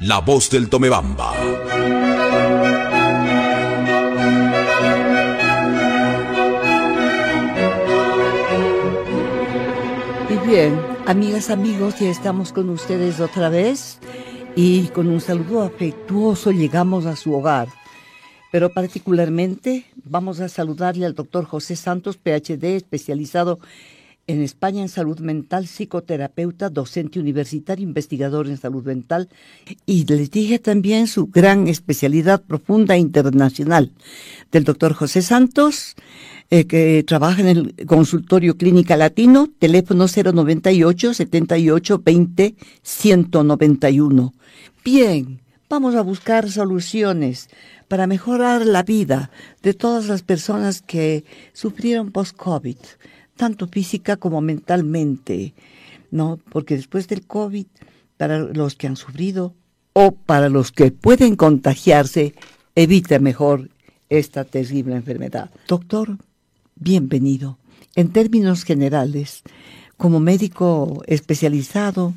La voz del Tomebamba. Y bien, amigas, amigos, ya estamos con ustedes otra vez y con un saludo afectuoso llegamos a su hogar. Pero particularmente vamos a saludarle al doctor José Santos, PhD, especializado en España en salud mental, psicoterapeuta, docente universitario, investigador en salud mental. Y les dije también su gran especialidad profunda e internacional del doctor José Santos, eh, que trabaja en el consultorio clínica latino, teléfono 098 78 20 191. Bien, vamos a buscar soluciones para mejorar la vida de todas las personas que sufrieron post-COVID tanto física como mentalmente, ¿no? Porque después del COVID, para los que han sufrido o para los que pueden contagiarse, evite mejor esta terrible enfermedad. Doctor, bienvenido. En términos generales, como médico especializado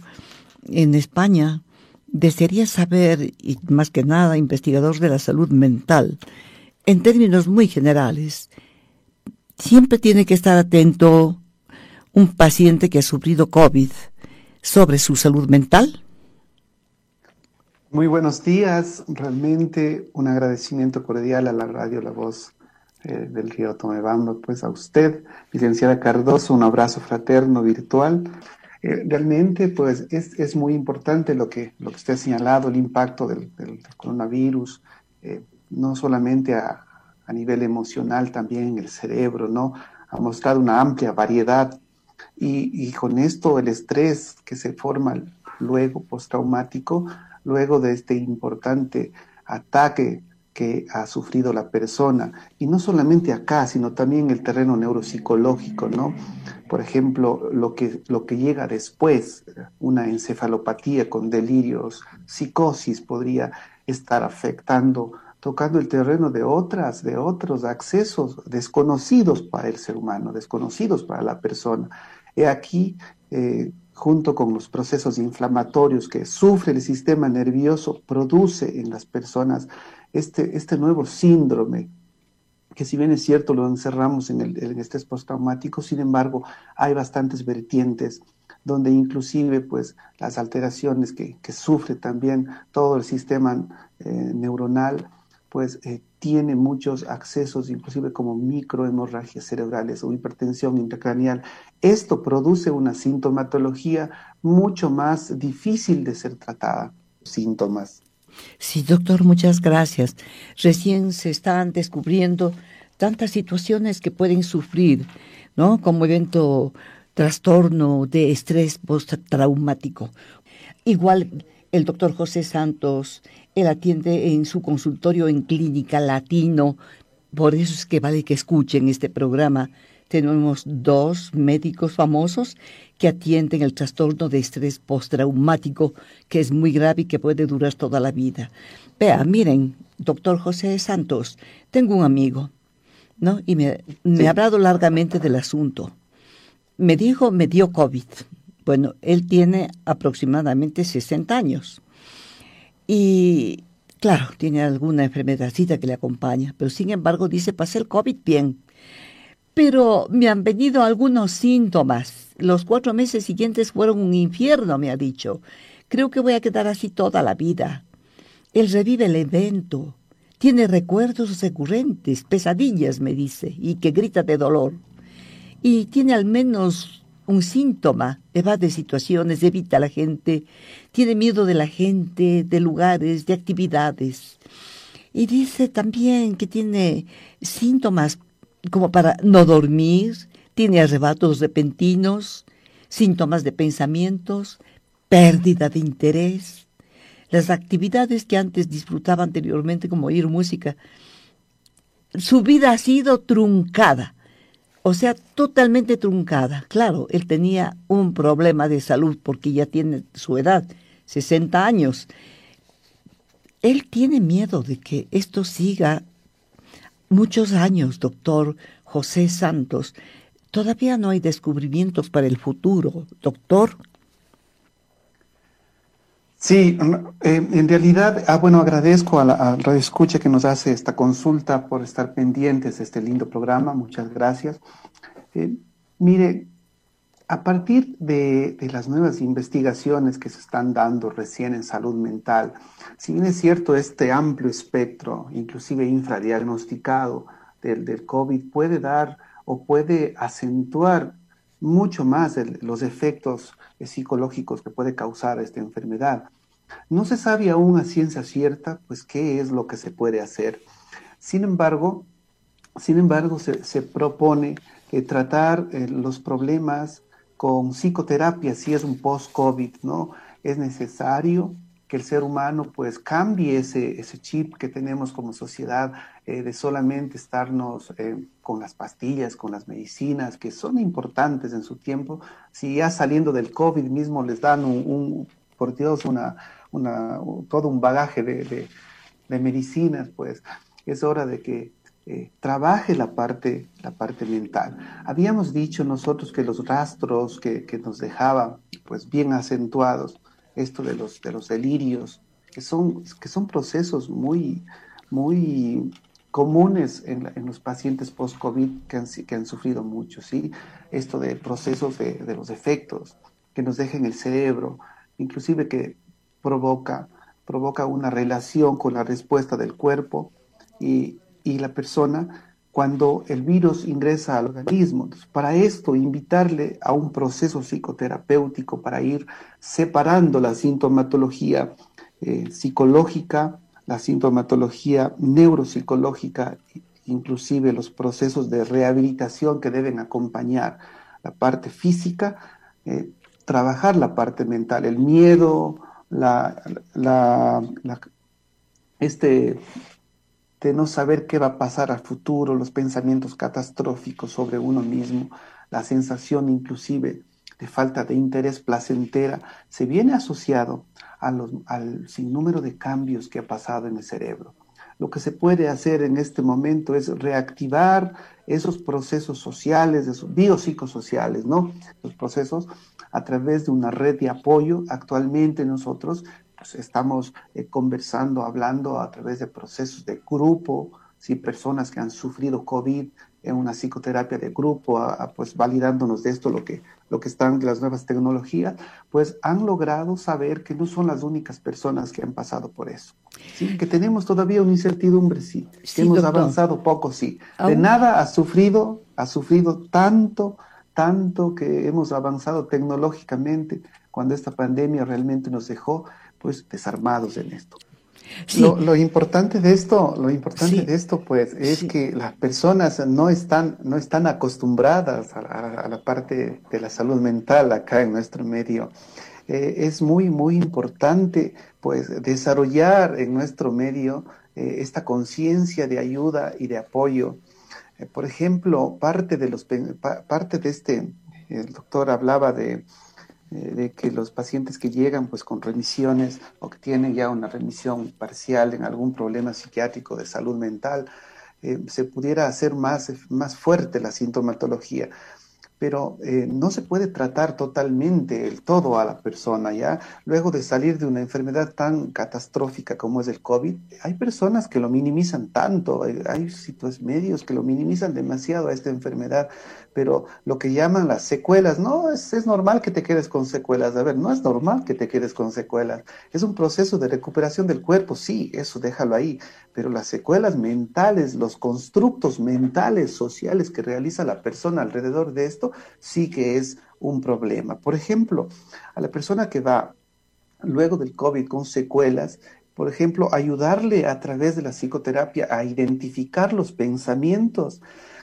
en España, desearía saber, y más que nada investigador de la salud mental, en términos muy generales, siempre tiene que estar atento un paciente que ha sufrido COVID sobre su salud mental? Muy buenos días, realmente un agradecimiento cordial a la radio La Voz eh, del Río Tomebamba, pues a usted, licenciada Cardoso, un abrazo fraterno virtual. Eh, realmente, pues es, es, muy importante lo que, lo que usted ha señalado, el impacto del, coronavirus, eh, no solamente a, a nivel emocional también en el cerebro, ¿no? Ha mostrado una amplia variedad y, con esto el estrés que se forma luego postraumático, luego de este importante ataque que ha sufrido la persona, y no solamente acá, sino también en el terreno neuropsicológico, ¿no? Por ejemplo, lo que, lo que llega después, una encefalopatía con delirios, psicosis podría estar afectando tocando el terreno de otras, de otros accesos desconocidos para el ser humano, desconocidos para la persona. He aquí, eh, junto con los procesos inflamatorios que sufre el sistema nervioso, produce en las personas este, este nuevo síndrome, que si bien es cierto lo encerramos en el, en estrés postraumático, sin embargo hay bastantes vertientes donde inclusive pues las alteraciones que, que sufre también todo el sistema eh, neuronal pues eh, tiene muchos accesos, inclusive como microhemorragias cerebrales o hipertensión intracraneal. Esto produce una sintomatología mucho más difícil de ser tratada. Síntomas. Sí, doctor, muchas gracias. Recién se están descubriendo tantas situaciones que pueden sufrir, ¿no? Como evento trastorno de estrés postraumático. Igual el doctor José Santos, él atiende en su consultorio en Clínica Latino, por eso es que vale que escuchen este programa. Tenemos dos médicos famosos que atienden el trastorno de estrés postraumático, que es muy grave y que puede durar toda la vida. Vea, miren, doctor José Santos, tengo un amigo, ¿no? Y me, me ha hablado largamente del asunto. Me dijo, me dio COVID. Bueno, él tiene aproximadamente 60 años. Y claro, tiene alguna enfermedadcita que le acompaña, pero sin embargo dice, pasé el COVID bien. Pero me han venido algunos síntomas. Los cuatro meses siguientes fueron un infierno, me ha dicho. Creo que voy a quedar así toda la vida. Él revive el evento. Tiene recuerdos recurrentes, pesadillas, me dice, y que grita de dolor. Y tiene al menos un síntoma, evade situaciones, evita a la gente, tiene miedo de la gente, de lugares, de actividades. Y dice también que tiene síntomas como para no dormir, tiene arrebatos repentinos, síntomas de pensamientos, pérdida de interés. Las actividades que antes disfrutaba anteriormente, como oír música, su vida ha sido truncada o sea, totalmente truncada. Claro, él tenía un problema de salud porque ya tiene su edad, 60 años. Él tiene miedo de que esto siga muchos años, doctor José Santos. Todavía no hay descubrimientos para el futuro, doctor. Sí, eh, en realidad, ah, bueno, agradezco a la, Radio Escucha que nos hace esta consulta por estar pendientes de este lindo programa. Muchas gracias. Eh, mire, a partir de, las nuevas investigaciones que se están dando recién en salud mental, si bien es cierto este amplio espectro, inclusive infradiagnosticado del, del COVID, puede dar o puede acentuar mucho más los efectos psicológicos que puede causar esta enfermedad. No se sabe aún a ciencia cierta, pues, qué es lo que se puede hacer. Sin embargo, sin embargo, se, propone eh, tratar eh, los problemas con psicoterapia si es un post-COVID, ¿no? Es necesario que el ser humano pues cambie ese, ese chip que tenemos como sociedad eh, de solamente estarnos eh, con las pastillas, con las medicinas, que son importantes en su tiempo. Si ya saliendo del COVID mismo les dan un, por Dios, una, una, todo un bagaje de, de, medicinas, pues es hora de que eh, trabaje la parte, la parte mental. Habíamos dicho nosotros que los rastros que, que nos dejaban pues bien acentuados, esto de los, de los delirios, que son, que son procesos muy, muy comunes en, los pacientes post-COVID que han, que han sufrido mucho, ¿sí? Esto de procesos de, de los efectos que nos dejan el cerebro, inclusive que provoca, provoca una relación con la respuesta del cuerpo y, y la persona cuando el virus ingresa al organismo. para esto, invitarle a un proceso psicoterapéutico para ir separando la sintomatología eh, psicológica, la sintomatología neuropsicológica, inclusive los procesos de rehabilitación que deben acompañar la parte física, eh, trabajar la parte mental, el miedo, la, la, este de no saber qué va a pasar al futuro, los pensamientos catastróficos sobre uno mismo, la sensación inclusive de falta de interés placentera, se viene asociado a los, al sinnúmero de cambios que ha pasado en el cerebro. Lo que se puede hacer en este momento es reactivar esos procesos sociales, esos biopsicosociales, ¿no? Los procesos a través de una red de apoyo. Actualmente nosotros pues, estamos eh, conversando, hablando a través de procesos de grupo, si personas que han sufrido COVID en una psicoterapia de grupo, pues validándonos de esto lo que, lo que están las nuevas tecnologías, pues han logrado saber que no son las únicas personas que han pasado por eso. ¿sí? Que tenemos todavía una incertidumbre, sí. que hemos avanzado poco, sí. De nada ha sufrido, ha sufrido tanto, tanto que hemos avanzado tecnológicamente cuando esta pandemia realmente nos dejó pues desarmados en esto. Lo, importante de esto, lo importante de esto, pues, es que las personas no están, no están acostumbradas a, la parte de la salud mental acá en nuestro medio. Eh, es muy, muy importante, pues, desarrollar en nuestro medio eh, esta conciencia de ayuda y de apoyo. Eh, por ejemplo, parte de los, parte de este, el doctor hablaba de de que los pacientes que llegan pues con remisiones o que tienen ya una remisión parcial en algún problema psiquiátrico de salud mental, eh, se pudiera hacer más, más fuerte la sintomatología pero eh, no se puede tratar totalmente el todo a la persona, ¿ya? Luego de salir de una enfermedad tan catastrófica como es el COVID, hay personas que lo minimizan tanto, hay, hay medios que lo minimizan demasiado a esta enfermedad, pero lo que llaman las secuelas, no, es, es normal que te quedes con secuelas, a ver, no es normal que te quedes con secuelas, es un proceso de recuperación del cuerpo, sí, eso déjalo ahí, pero las secuelas mentales, los constructos mentales, sociales que realiza la persona alrededor de esto, sí que es un problema. Por ejemplo, a la persona que va luego del COVID con secuelas, por ejemplo, ayudarle a través de la psicoterapia a identificar los pensamientos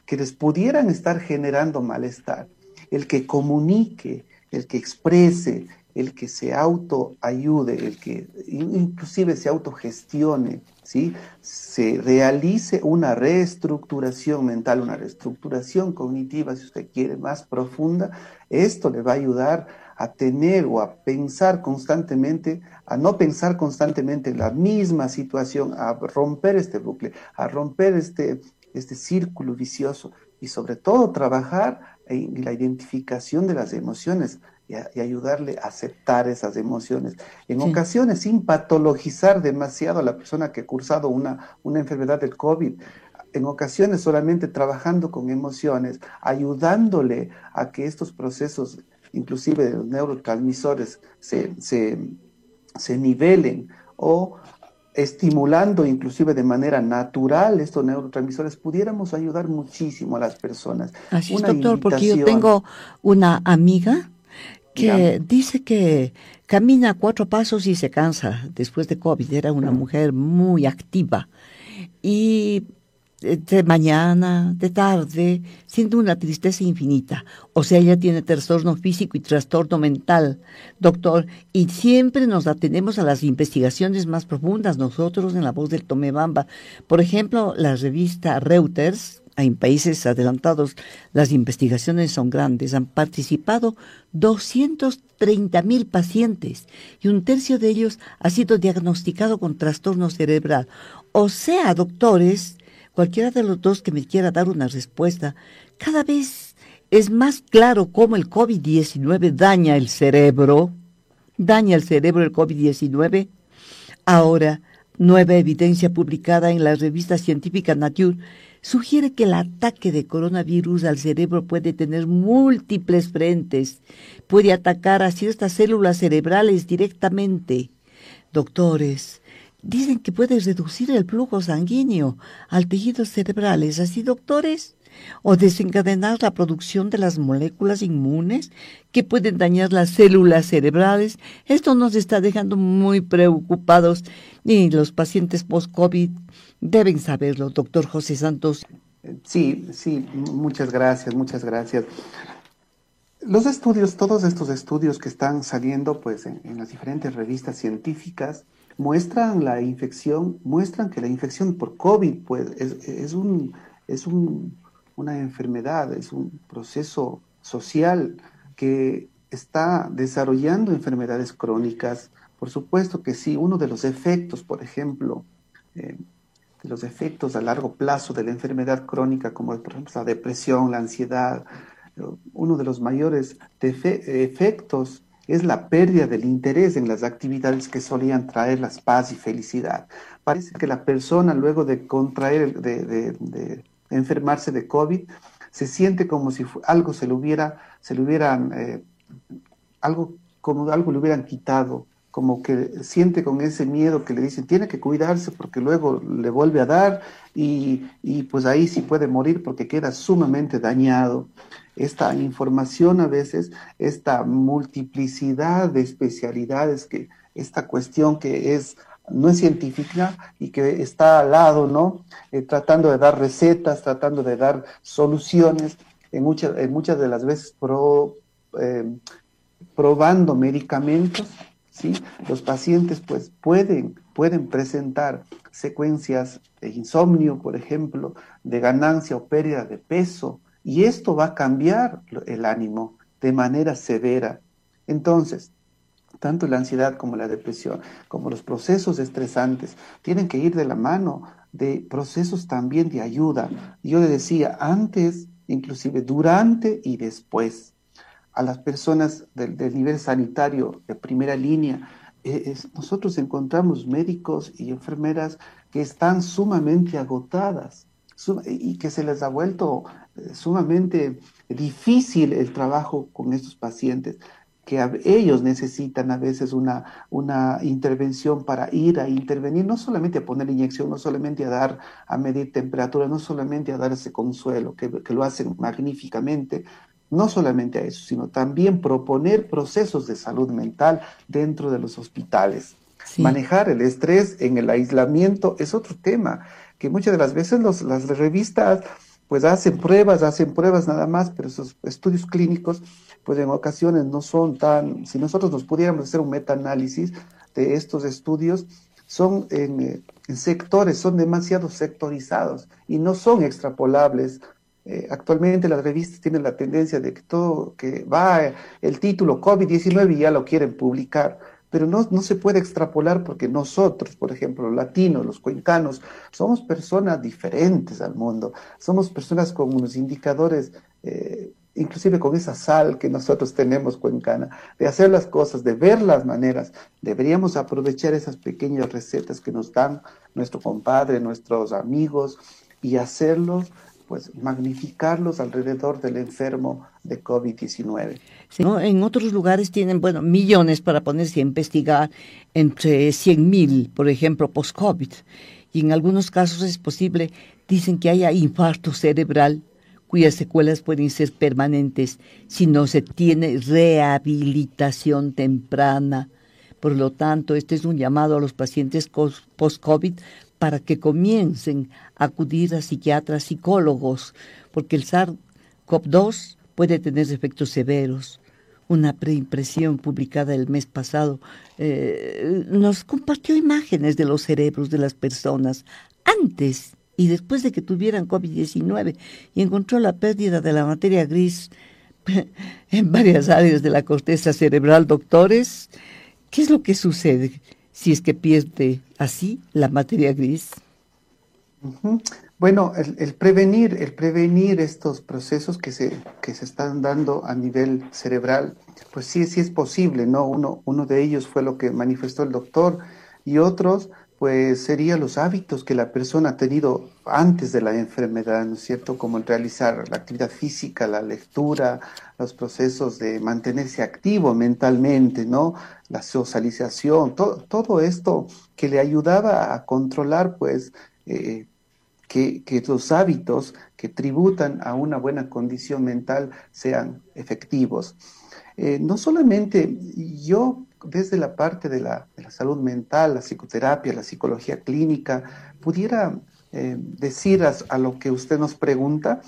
que les pudieran estar generando malestar, el que comunique, el que exprese, el que se autoayude, el que inclusive se autogestione, ¿sí? se realice una reestructuración mental, una reestructuración cognitiva, si usted quiere, más profunda, esto le va a ayudar a tener o a pensar constantemente, a no pensar constantemente en la misma situación, a romper este bucle, a romper este, este círculo vicioso y sobre todo trabajar en la identificación de las emociones y, ayudarle a aceptar esas emociones. En ocasiones, sin patologizar demasiado a la persona que ha cursado una, una enfermedad del COVID, en ocasiones solamente trabajando con emociones, ayudándole a que estos procesos, inclusive de los neurotransmisores, se, se, se nivelen o estimulando inclusive de manera natural estos neurotransmisores, pudiéramos ayudar muchísimo a las personas. Así es, doctor, porque yo tengo una amiga que dice que camina cuatro pasos y se cansa después de COVID. Era una mujer muy activa. Y de mañana, de tarde, siente una tristeza infinita. O sea, ella tiene trastorno físico y trastorno mental, doctor, y siempre nos atenemos a las investigaciones más profundas nosotros en la voz del Tomebamba. Por ejemplo, la revista Reuters, en países adelantados las investigaciones son grandes, han participado 230 mil pacientes y un tercio de ellos ha sido diagnosticado con trastorno cerebral. O sea, doctores, cualquiera de los dos que me quiera dar una respuesta, cada vez es más claro cómo el COVID-19 daña el cerebro. ¿Daña el cerebro el COVID-19? Ahora, nueva evidencia publicada en la revista científica Nature sugiere que el ataque de coronavirus al cerebro puede tener múltiples frentes. Puede atacar a ciertas células cerebrales directamente. Doctores, Dicen que puede reducir el flujo sanguíneo al tejido cerebral. ¿Es así, doctores? O desencadenar la producción de las moléculas inmunes que pueden dañar las células cerebrales. Esto nos está dejando muy preocupados y los pacientes post-COVID deben saberlo, doctor José Santos. Sí, sí, muchas gracias, muchas gracias. Los estudios, todos estos estudios que están saliendo pues, en, en las diferentes revistas científicas, muestran la infección, muestran que la infección por COVID pues, es, un, es una enfermedad, es un proceso social que está desarrollando enfermedades crónicas. Por supuesto que sí, uno de los efectos, por ejemplo, eh, de los efectos a largo plazo de la enfermedad crónica, como por ejemplo la depresión, la ansiedad, uno de los mayores efectos es la pérdida del interés en las actividades que solían traer la paz y felicidad. Parece que la persona luego de contraer, de, enfermarse de COVID, se siente como si algo se le hubiera, se le hubieran, eh, algo, como algo le hubieran quitado, como que siente con ese miedo que le dicen tiene que cuidarse porque luego le vuelve a dar y, y pues ahí sí puede morir porque queda sumamente dañado esta información a veces, esta multiplicidad de especialidades, que esta cuestión que es no es científica y que está al lado, ¿no? Eh, tratando de dar recetas, tratando de dar soluciones, en, muchas, en de las veces eh, probando medicamentos, Los pacientes pues pueden, pueden presentar secuencias de insomnio, por ejemplo, de ganancia o pérdida de peso, y esto va a cambiar el ánimo de manera severa. Entonces, tanto la ansiedad como la depresión, como los procesos estresantes, tienen que ir de la mano de procesos también de ayuda. Yo le decía antes, inclusive durante y después, a las personas del, nivel sanitario de primera línea, eh, nosotros encontramos médicos y enfermeras que están sumamente agotadas y que se les ha vuelto sumamente difícil el trabajo con estos pacientes, que ellos necesitan a veces una, una intervención para ir a intervenir, no solamente a poner inyección, no solamente a dar, a medir temperatura, no solamente a dar ese consuelo, que, lo hacen magníficamente, no solamente a eso, sino también proponer procesos de salud mental dentro de los hospitales. Manejar el estrés en el aislamiento es otro tema que muchas de las veces los, las revistas pues hacen pruebas, hacen pruebas nada más, pero esos estudios clínicos, pues en ocasiones no son tan, si nosotros nos pudiéramos hacer un metaanálisis de estos estudios, son en, sectores, son demasiado sectorizados y no son extrapolables. Eh, actualmente las revistas tienen la tendencia de que todo, que va el título COVID-19 y ya lo quieren publicar pero no, no, se puede extrapolar porque nosotros, por ejemplo, los latinos, los cuencanos, somos personas diferentes al mundo, somos personas con unos indicadores eh, inclusive con esa sal que nosotros tenemos cuencana, de hacer las cosas, de ver las maneras. Deberíamos aprovechar esas pequeñas recetas que nos dan nuestro compadre, nuestros amigos y hacerlos pues magnificarlos alrededor del enfermo de COVID-19. En otros lugares tienen, bueno, millones para ponerse a investigar entre 100 mil, por ejemplo, post-COVID. Y en algunos casos es posible, dicen que haya infarto cerebral cuyas secuelas pueden ser permanentes si no se tiene rehabilitación temprana. Por lo tanto, este es un llamado a los pacientes post-COVID para que comiencen a acudir a psiquiatras, psicólogos, porque el SARS-CoV-2 puede tener efectos severos. Una preimpresión publicada el mes pasado eh, nos compartió imágenes de los cerebros de las personas antes y después de que tuvieran COVID-19 y encontró la pérdida de la materia gris en varias áreas de la corteza cerebral. Doctores, ¿qué es lo que sucede? si es que pierde así la materia gris? Bueno, el, prevenir, el prevenir estos procesos que se, que se están dando a nivel cerebral, pues sí, sí es posible, ¿no? Uno, uno de ellos fue lo que manifestó el doctor y otros pues serían los hábitos que la persona ha tenido antes de la enfermedad, ¿no es cierto? Como el realizar la actividad física, la lectura, los procesos de mantenerse activo mentalmente, ¿no? La socialización, todo esto que le ayudaba a controlar, pues, eh, que, que los hábitos que tributan a una buena condición mental sean efectivos. Eh, no solamente yo desde la parte de la, salud mental, la psicoterapia, la psicología clínica, pudiera eh, decir a, lo que usted nos pregunta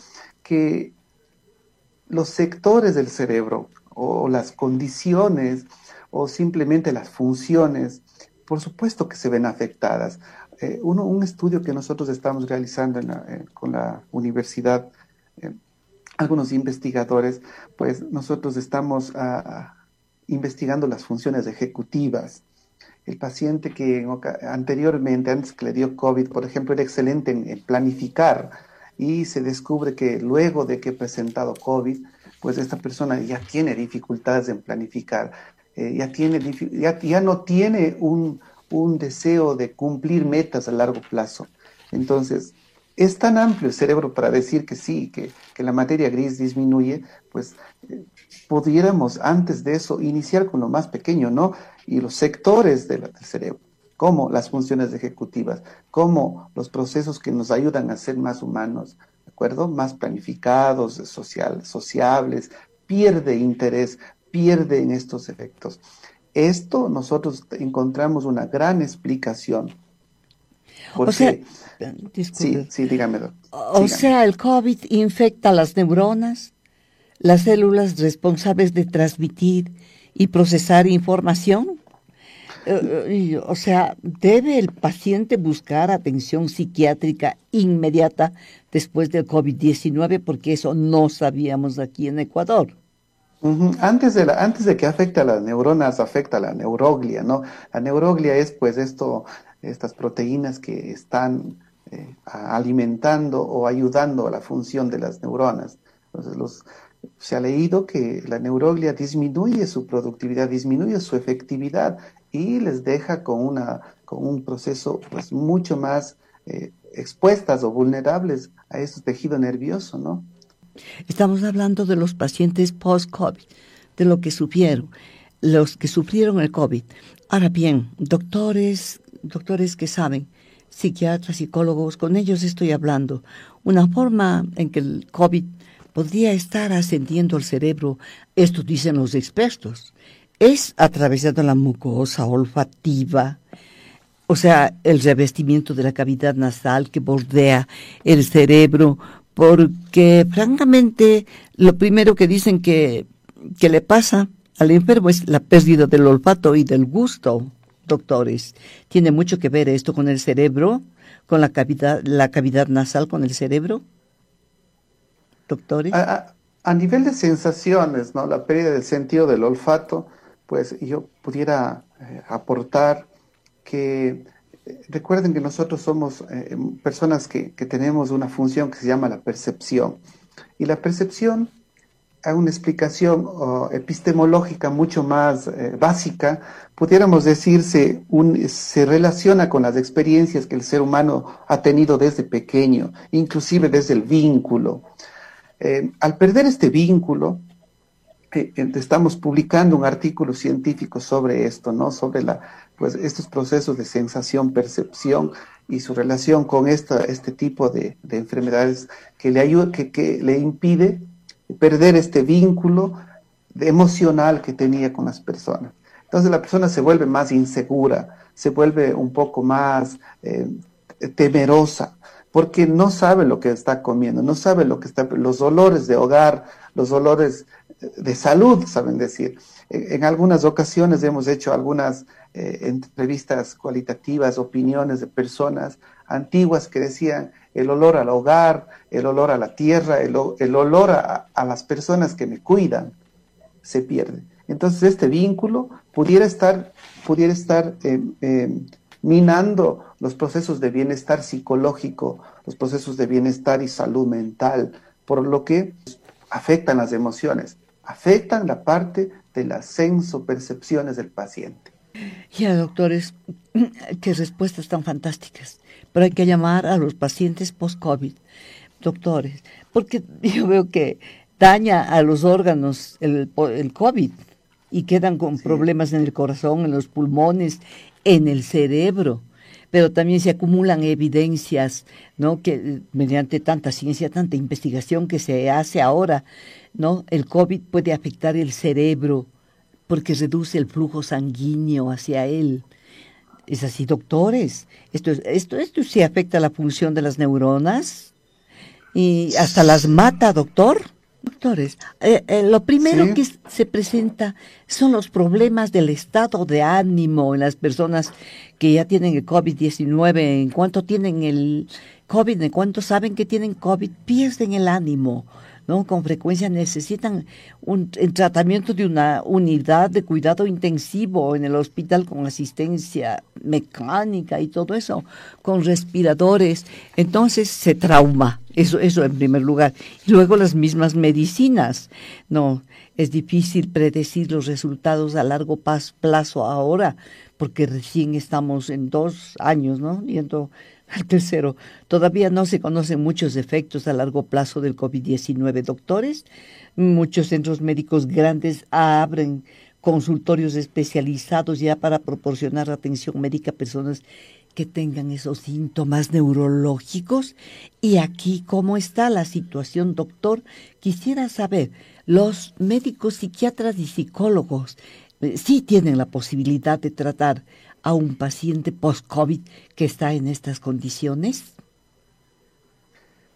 que los sectores del cerebro o las condiciones o simplemente las funciones, por supuesto que se ven afectadas. Eh, uno, un estudio que nosotros estamos realizando con la universidad, eh, algunos investigadores, pues nosotros estamos a, investigando las funciones ejecutivas. El paciente que anteriormente, antes que le dio COVID, por ejemplo, era excelente en, planificar y se descubre que luego de que ha presentado COVID, pues esta persona ya tiene dificultades en planificar, eh, ya, tiene, ya, ya no tiene un, un deseo de cumplir metas a largo plazo. Entonces, es tan amplio el cerebro para decir que sí, que, la materia gris disminuye, pues eh, pudiéramos antes de eso iniciar con lo más pequeño, ¿no? Y los sectores del cerebro, como las funciones ejecutivas, como los procesos que nos ayudan a ser más humanos, ¿de acuerdo? Más planificados, social, sociables, pierde interés, pierde en estos efectos. Esto nosotros encontramos una gran explicación. O sea, sí, sí, dígame. O sea, el COVID infecta las neuronas, las células responsables de transmitir y procesar información? Eh, eh, o sea, ¿debe el paciente buscar atención psiquiátrica inmediata después del COVID-19? Porque eso no sabíamos aquí en Ecuador. antes, de la, antes de que afecte a las neuronas, afecta a la neuroglia, ¿no? La neuroglia es pues esto, estas proteínas que están eh, alimentando o ayudando a la función de las neuronas. Entonces, los, se ha leído que la neuroglia disminuye su productividad, disminuye su efectividad y les deja con, una, con un proceso pues, mucho más eh, expuestas o vulnerables a ese tejido nervioso, ¿no? Estamos hablando de los pacientes post-COVID, de lo que sufrieron, los que sufrieron el COVID. Ahora bien, doctores, doctores que saben, psiquiatras, psicólogos, con ellos estoy hablando. Una forma en que el COVID podría estar ascendiendo al cerebro, esto dicen los expertos, es atravesando la mucosa olfativa, o sea, el revestimiento de la cavidad nasal que bordea el cerebro, porque francamente lo primero que dicen que, que le pasa al enfermo es la pérdida del olfato y del gusto, doctores. ¿Tiene mucho que ver esto con el cerebro, con la cavidad, la cavidad nasal con el cerebro? doctores? A, nivel de sensaciones, ¿no? La pérdida del sentido del olfato, pues yo pudiera eh, aportar que eh, recuerden que nosotros somos eh, personas que, que, tenemos una función que se llama la percepción. Y la percepción a una explicación epistemológica mucho más eh, básica, pudiéramos decirse, un, se relaciona con las experiencias que el ser humano ha tenido desde pequeño, inclusive desde el vínculo. Eh, al perder este vínculo, eh, estamos publicando un artículo científico sobre esto, ¿no? Sobre la, pues, estos procesos de sensación, percepción y su relación con esta, este tipo de, de enfermedades que le, ayuda, que, que le impide perder este vínculo emocional que tenía con las personas. Entonces la persona se vuelve más insegura, se vuelve un poco más eh, temerosa, porque no sabe lo que está comiendo, no sabe lo que está, los dolores de hogar, los dolores de salud, saben decir. En, algunas ocasiones hemos hecho algunas eh, entrevistas cualitativas, opiniones de personas antiguas que decían, el olor al hogar, el olor a la tierra, el, olor a, las personas que me cuidan, se pierde. Entonces este vínculo pudiera estar, pudiera estar eh, eh, minando los procesos de bienestar psicológico, los procesos de bienestar y salud mental, por lo que afectan las emociones, afectan la parte de las senso-percepciones del paciente. Ya, doctores, qué respuestas tan fantásticas pero hay que llamar a los pacientes post-COVID, doctores, porque yo veo que daña a los órganos el, el COVID y quedan con problemas en el corazón, en los pulmones, en el cerebro. Pero también se acumulan evidencias, ¿no? Que mediante tanta ciencia, tanta investigación que se hace ahora, ¿no? El COVID puede afectar el cerebro porque reduce el flujo sanguíneo hacia él. Es así, doctores. Esto, esto, esto sí afecta la función de las neuronas y hasta las mata, doctor. Doctores, eh, eh, lo primero que se presenta son los problemas del estado de ánimo en las personas que ya tienen el COVID-19. En cuanto tienen el COVID, en cuanto saben que tienen COVID, pierden el ánimo. ¿No? Con frecuencia necesitan un tratamiento de una unidad de cuidado intensivo en el hospital con asistencia mecánica y todo eso, con respiradores. Entonces se trauma, eso, eso en primer lugar. Y luego las mismas medicinas, ¿no? Es difícil predecir los resultados a largo plazo ahora, porque recién estamos en dos años, ¿no? Al tercero, todavía no se conocen muchos efectos a largo plazo del COVID-19. Doctores, muchos centros médicos grandes abren consultorios especializados ya para proporcionar atención médica a personas que tengan esos síntomas neurológicos. Y aquí, ¿cómo está la situación, doctor? Quisiera saber, los médicos psiquiatras y psicólogos eh, sí tienen la posibilidad de tratar a un paciente post-COVID que está en estas condiciones?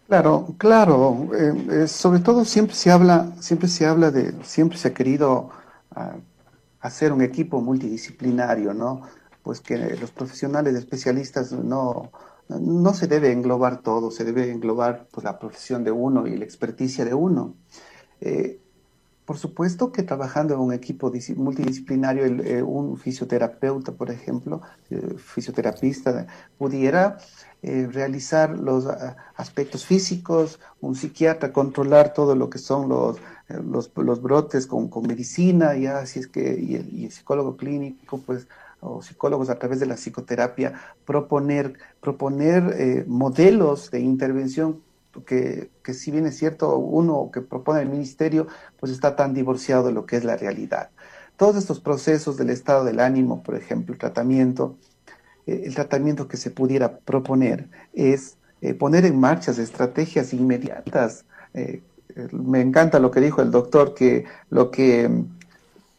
Claro, claro. Eh, eh, sobre todo siempre se habla, siempre se habla de, siempre se ha querido ah, hacer un equipo multidisciplinario, ¿no? Pues que los profesionales especialistas no, no se debe englobar todo, se debe englobar pues, la profesión de uno y la experticia de uno. Eh, por supuesto que trabajando en un equipo multidisciplinario, eh, un fisioterapeuta, por ejemplo, eh, fisioterapista, pudiera eh, realizar los aspectos físicos, un psiquiatra controlar todo lo que son los, los, brotes con, medicina, y así es que, y el, psicólogo clínico, pues, o psicólogos a través de la psicoterapia, proponer, proponer modelos de intervención que, si bien es cierto, uno que propone el ministerio, pues está tan divorciado de lo que es la realidad. Todos estos procesos del estado del ánimo, por ejemplo, el tratamiento, eh, el tratamiento que se pudiera proponer es eh, poner en marcha estrategias inmediatas. Eh, me encanta lo que dijo el doctor, que lo que,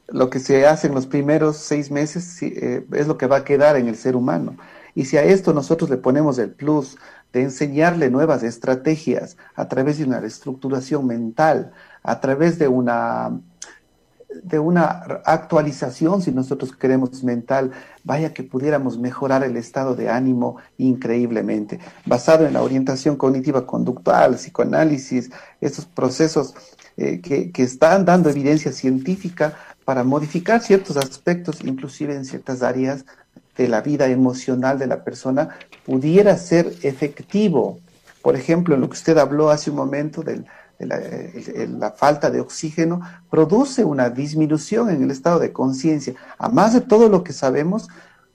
lo que se hace en los primeros seis meses es lo que va a quedar en el ser humano. Y si a esto nosotros le ponemos el plus de enseñarle nuevas estrategias a través de una reestructuración mental, a través de una de una actualización, si nosotros queremos mental, vaya que pudiéramos mejorar el estado de ánimo increíblemente, basado en la orientación cognitiva conductual, psicoanálisis, estos procesos eh, que, que están dando evidencia científica para modificar ciertos aspectos, inclusive en ciertas áreas de la vida emocional de la persona pudiera ser efectivo. Por ejemplo, en lo que usted habló hace un momento del, la falta de oxígeno produce una disminución en el estado de conciencia. A más de todo lo que sabemos,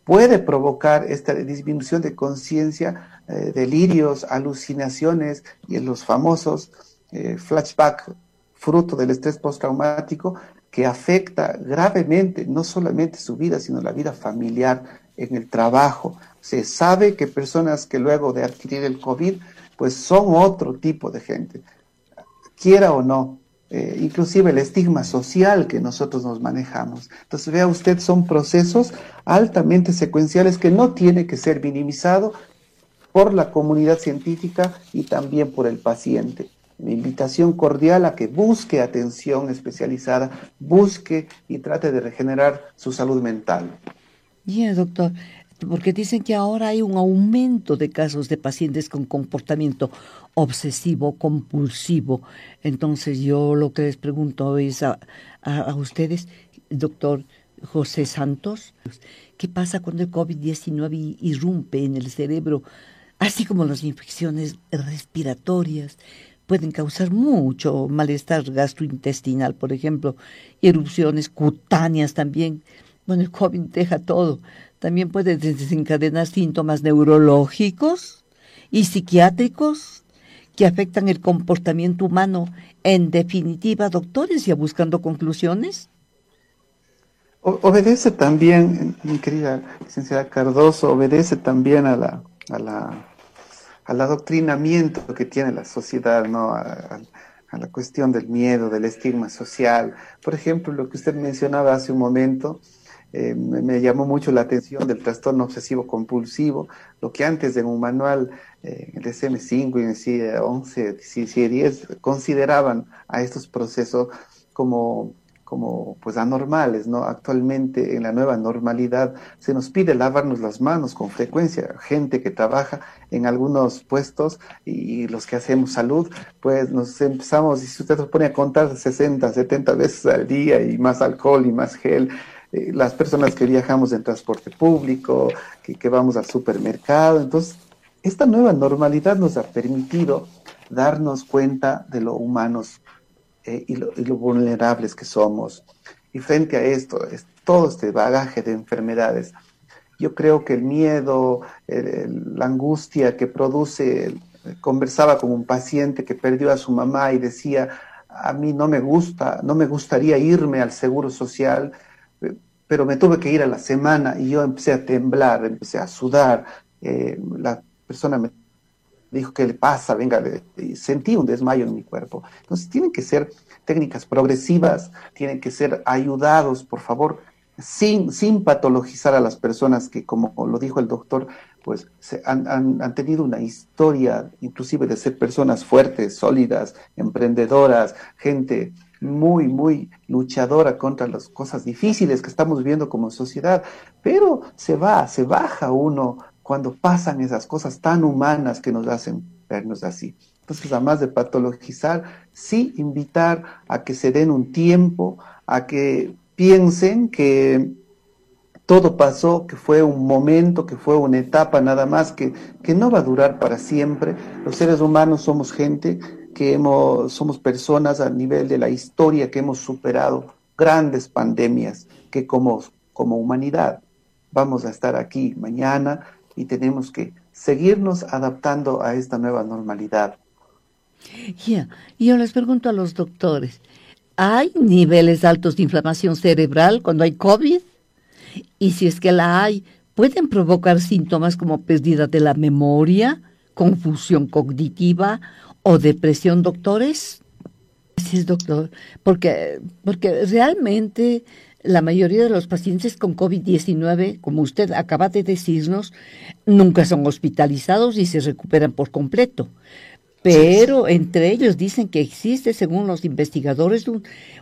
puede provocar esta disminución de conciencia, eh, delirios, alucinaciones y los famosos eh, flashback fruto del estrés postraumático que afecta gravemente no solamente su vida, sino la vida familiar en el trabajo. Se sabe que personas que luego de adquirir el COVID, pues son otro tipo de gente, quiera o no, eh, inclusive el estigma social que nosotros nos manejamos. Entonces, vea usted, son procesos altamente secuenciales que no tiene que ser minimizado por la comunidad científica y también por el paciente. Mi invitación cordial a que busque atención especializada, busque y trate de regenerar su salud mental. Bien, doctor, porque dicen que ahora hay un aumento de casos de pacientes con comportamiento obsesivo, compulsivo. Entonces yo lo que les pregunto es a, a ustedes, doctor José Santos, ¿qué pasa cuando el COVID-19 irrumpe en el cerebro, así como las infecciones respiratorias? pueden causar mucho malestar gastrointestinal, por ejemplo, y erupciones cutáneas también. Bueno, el COVID deja todo. También puede desencadenar síntomas neurológicos y psiquiátricos que afectan el comportamiento humano. En definitiva, doctores, ya buscando conclusiones. obedece también, mi querida licenciada Cardoso, obedece también a la, a la al adoctrinamiento que tiene la sociedad, ¿no? A, la cuestión del miedo, del estigma social. Por ejemplo, lo que usted mencionaba hace un momento, eh, me, llamó mucho la atención del trastorno obsesivo compulsivo, lo que antes en un manual, eh, el DSM-5 y el CIE 11, CIE 10, consideraban a estos procesos como como pues anormales, ¿no? Actualmente en la nueva normalidad se nos pide lavarnos las manos con frecuencia. Gente que trabaja en algunos puestos y, los que hacemos salud, pues nos empezamos, y si usted se pone a contar 60, 70 veces al día y más alcohol y más gel, eh, las personas que viajamos en transporte público, que, vamos al supermercado, entonces esta nueva normalidad nos ha permitido darnos cuenta de lo humanos eh, y, lo, vulnerables que somos. Y frente a esto, es todo este bagaje de enfermedades, yo creo que el miedo, la angustia que produce, conversaba con un paciente que perdió a su mamá y decía, a mí no me gusta, no me gustaría irme al seguro social, pero me tuve que ir a la semana y yo empecé a temblar, empecé a sudar, eh, la persona me dijo, ¿qué le pasa? Venga, sentí un desmayo en mi cuerpo. Entonces, tienen que ser técnicas progresivas, tienen que ser ayudados, por favor, sin, sin patologizar a las personas que, como lo dijo el doctor, pues se han, han, tenido una historia, inclusive de ser personas fuertes, sólidas, emprendedoras, gente muy, muy luchadora contra las cosas difíciles que estamos viviendo como sociedad, pero se va, se baja uno cuando pasan esas cosas tan humanas que nos hacen vernos así. Entonces, además de patologizar, sí invitar a que se den un tiempo, a que piensen que todo pasó, que fue un momento, que fue una etapa nada más, que, que no va a durar para siempre. Los seres humanos somos gente que hemos, somos personas a nivel de la historia que hemos superado grandes pandemias, que como, como humanidad vamos a estar aquí mañana y tenemos que seguirnos adaptando a esta nueva normalidad. Ya, yo les pregunto a los doctores, ¿hay niveles altos de inflamación cerebral cuando hay COVID? Y si es que la hay, ¿pueden provocar síntomas como pérdida de la memoria, confusión cognitiva o depresión, doctores? Sí, es doctor, porque, porque realmente la mayoría de los pacientes con COVID-19, como usted acaba de decirnos, nunca son hospitalizados y se recuperan por completo. Pero entre ellos dicen que existe, según los investigadores,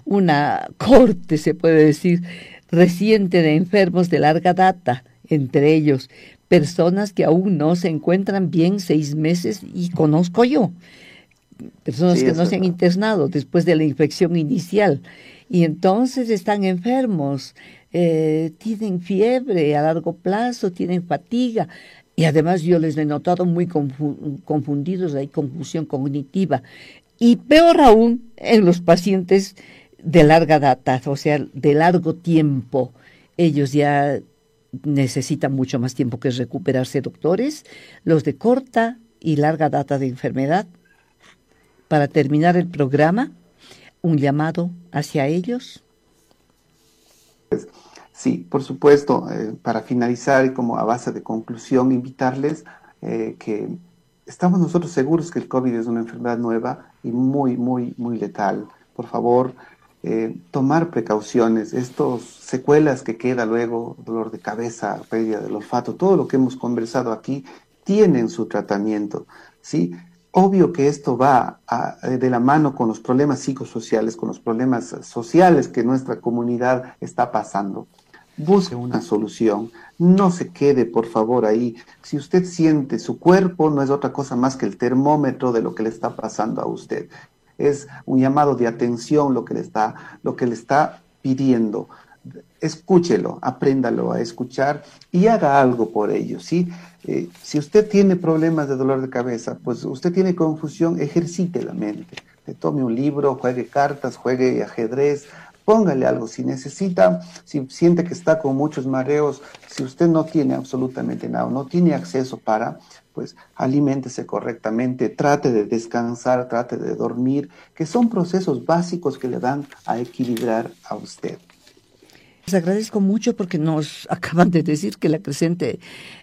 una corte, se puede decir, reciente de enfermos de larga data, entre ellos personas que aún no se encuentran bien seis meses y conozco yo, personas que no se han internado después de la infección inicial y entonces están enfermos, eh, tienen fiebre a largo plazo, tienen fatiga. Y además yo les he notado muy confundidos, hay confusión cognitiva. y peor aún en los pacientes de larga data, o sea, de largo tiempo. Ellos ya necesitan mucho más tiempo que recuperarse, doctores. Los de corta y larga data de enfermedad. Para terminar el programa, un llamado hacia ellos. Sí, por supuesto, eh, para finalizar y como a base de conclusión, invitarles eh, que estamos nosotros seguros que el COVID es una enfermedad nueva y muy, muy, muy letal. Por favor, eh, tomar precauciones, estos secuelas que queda luego, dolor de cabeza, pérdida del olfato, todo lo que hemos conversado aquí, tienen su tratamiento, ¿sí? Obvio que esto va de la mano con los problemas psicosociales, con los problemas sociales que nuestra comunidad está pasando. Busque una solución, no se quede por favor ahí. Si usted siente su cuerpo, no es otra cosa más que el termómetro de lo que le está pasando a usted es un llamado de atención lo que le está, lo que le está pidiendo. Escúchelo, apréndalo a escuchar y haga algo por ello, ¿sí? Eh, si usted tiene problemas de dolor de cabeza, pues usted tiene confusión, ejercite la mente. Tome un libro, juegue cartas, juegue ajedrez, póngale algo. Si necesita, si siente que está con muchos mareos, si usted no tiene absolutamente nada, no tiene acceso para, pues aliméntese correctamente, trate de descansar, trate de dormir, que son procesos básicos que le dan a equilibrar a usted. Les agradezco mucho porque nos acaban de decir que la creciente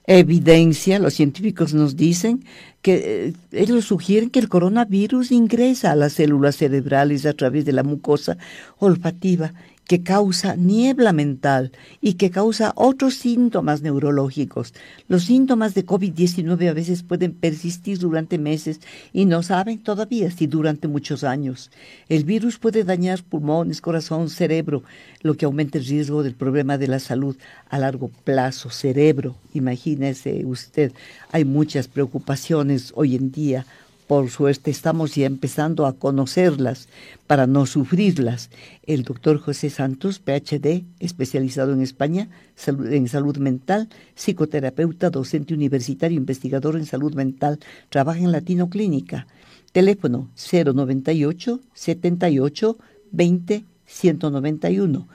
evidencia, los científicos nos dicen que eh, ellos sugieren que el coronavirus ingresa a las células cerebrales a través de la mucosa olfativa que causa niebla mental y que causa otros síntomas neurológicos. Los síntomas de COVID-19 a veces pueden persistir durante meses y no saben todavía si durante muchos años. El virus puede dañar pulmones, corazón, cerebro, lo que aumenta el riesgo del problema de la salud a largo plazo. Cerebro, imagínese usted, hay muchas preocupaciones hoy en día por suerte estamos ya empezando a conocerlas para no sufrirlas. El doctor José Santos, PhD, especializado en España en salud mental, psicoterapeuta, docente universitario, investigador en salud mental, trabaja en Latino Clínica. Teléfono 098 78 20 191